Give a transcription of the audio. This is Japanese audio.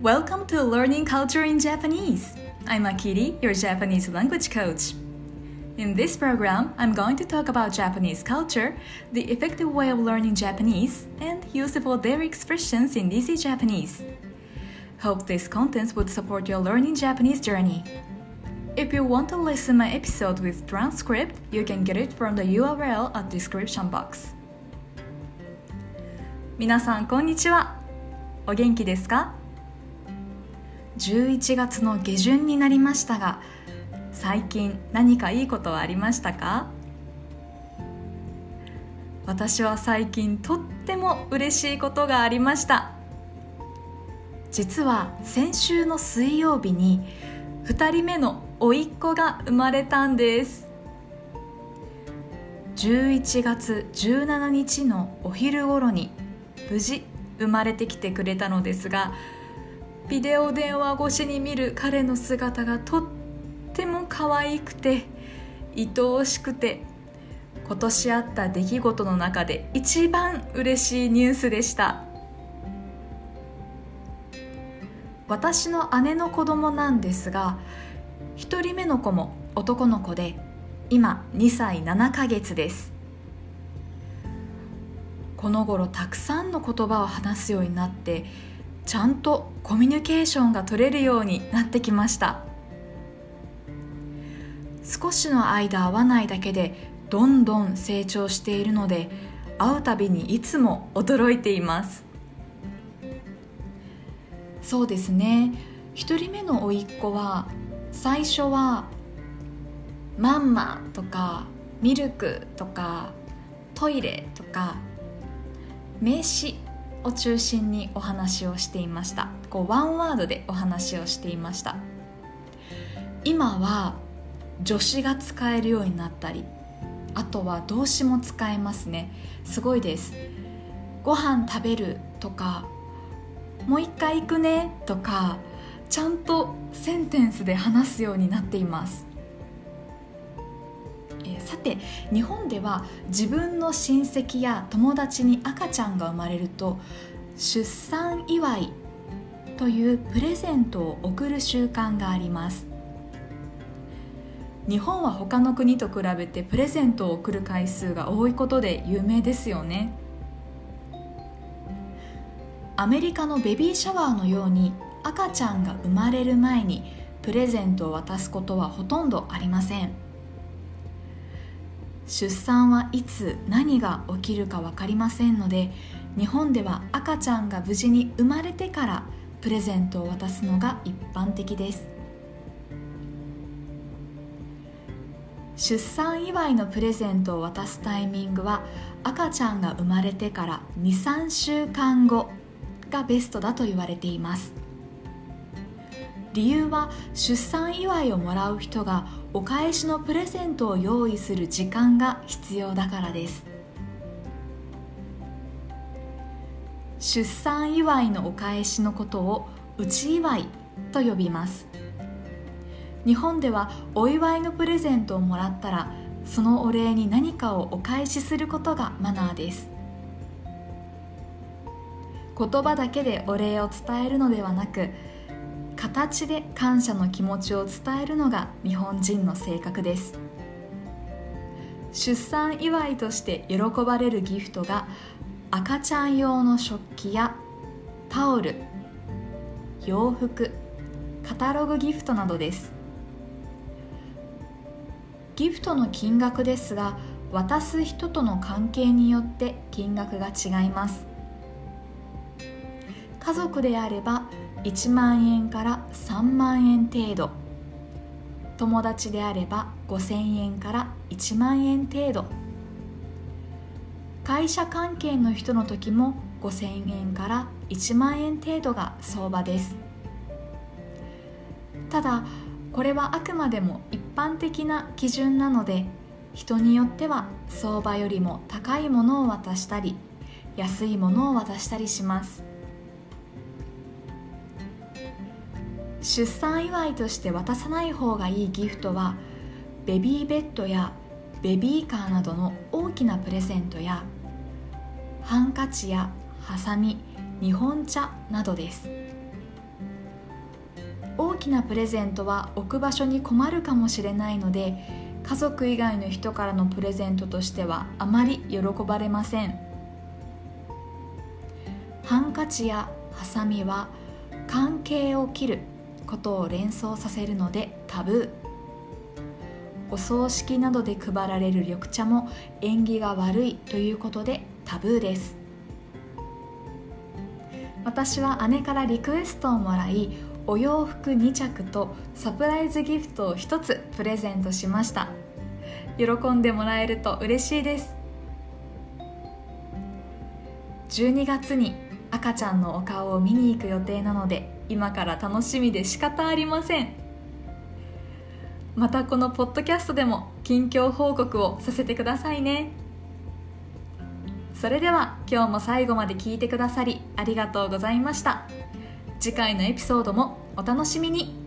Welcome to Learning Culture in Japanese. I'm Akiri, your Japanese language coach. In this program, I'm going to talk about Japanese culture, the effective way of learning Japanese, and useful daily expressions in easy Japanese. Hope this content would support your learning Japanese journey. If you want to listen my episode with transcript, you can get it from the URL at description box. 皆さんこんにちは。お元気ですか 11月の下旬になりましたが最近何かいいことはありましたか？私は最近とっても嬉しいことがありました。実は先週の水曜日に2人目の甥っ子が生まれたんです。11月17日のお昼頃に無事生まれてきてくれたのですがビデオ電話越しに見る彼の姿がとっても可愛くて愛おしくて今年あった出来事の中で一番嬉しいニュースでした。私の姉の子供なんですが1人目の子も男の子で今2歳7ヶ月です。この頃たくさんの言葉を話すようになってちゃんとコミュニケーションが取れるようになってきました。少しの間会わないだけでどんどん成長しているので会うたびにいつも驚いています。そうですね。1人目の甥っ子は最初は「マンマ」とか「ミルク」とか「トイレ」とか名詞を中心にお話をしていました。こうワンワードでお話をしていました。今は助詞が使えるようになったりあとは動詞も使えますね。すごいです。ご飯食べるとかもう一回行くねとかちゃんとセンテンスで話すようになっています。て日本では自分の親戚や友達に赤ちゃんが生まれると出産祝いというプレゼントを贈る習慣があります。日本は他の国と比べてプレゼントを贈る回数が多いことで有名ですよね。アメリカのベビーシャワーのように赤ちゃんが生まれる前にプレゼントを渡すことはほとんどありません。出産はいつ何が起きるか分かりませんので日本では赤ちゃんが無事に生まれてからプレゼントを渡すのが一般的です。出産祝いのプレゼントを渡すタイミングは赤ちゃんが生まれてから23週間後がベストだと言われています。理由は出産祝いをもらう人がお返しのプレゼントを用意する時間が必要だからです。出産祝いのお返しのことを内祝いと呼びます。日本ではお祝いのプレゼントをもらったらそのお礼に何かをお返しすることがマナーです。言葉だけでお礼を伝えるのではなく形で感謝の気持ちを伝えるのが日本人の性格です。出産祝いとして喜ばれるギフトが赤ちゃん用の食器やタオル洋服カタログギフトなどです。ギフトの金額ですが渡す人との関係によって金額が違います。家族であれば1万円から3万円程度。友達であれば5000円から1万円程度。会社関係の人の時も5000円から1万円程度が相場です。ただこれはあくまでも一般的な基準なので人によっては相場よりも高いものを渡したり安いものを渡したりします。出産祝いとして渡さない方がいいギフトはベビーベッドやベビーカーなどの大きなプレゼントやハンカチやハサミ日本茶などです。大きなプレゼントは置く場所に困るかもしれないので家族以外の人からのプレゼントとしてはあまり喜ばれません。ハンカチやハサミは関係を切ることを連想させるのでタブー。お葬式などで配られる緑茶も縁起が悪いということでタブーです。私は姉からリクエストをもらいお洋服2着とサプライズギフトを1つプレゼントしました。喜んでもらえると嬉しいです。12月に赤ちゃんのお顔を見に行く予定なので今から楽しみで仕方ありません。またこのポッドキャストでも近況報告をさせてくださいね。それでは今日も最後まで聞いてくださりありがとうございました。次回のエピソードもお楽しみに。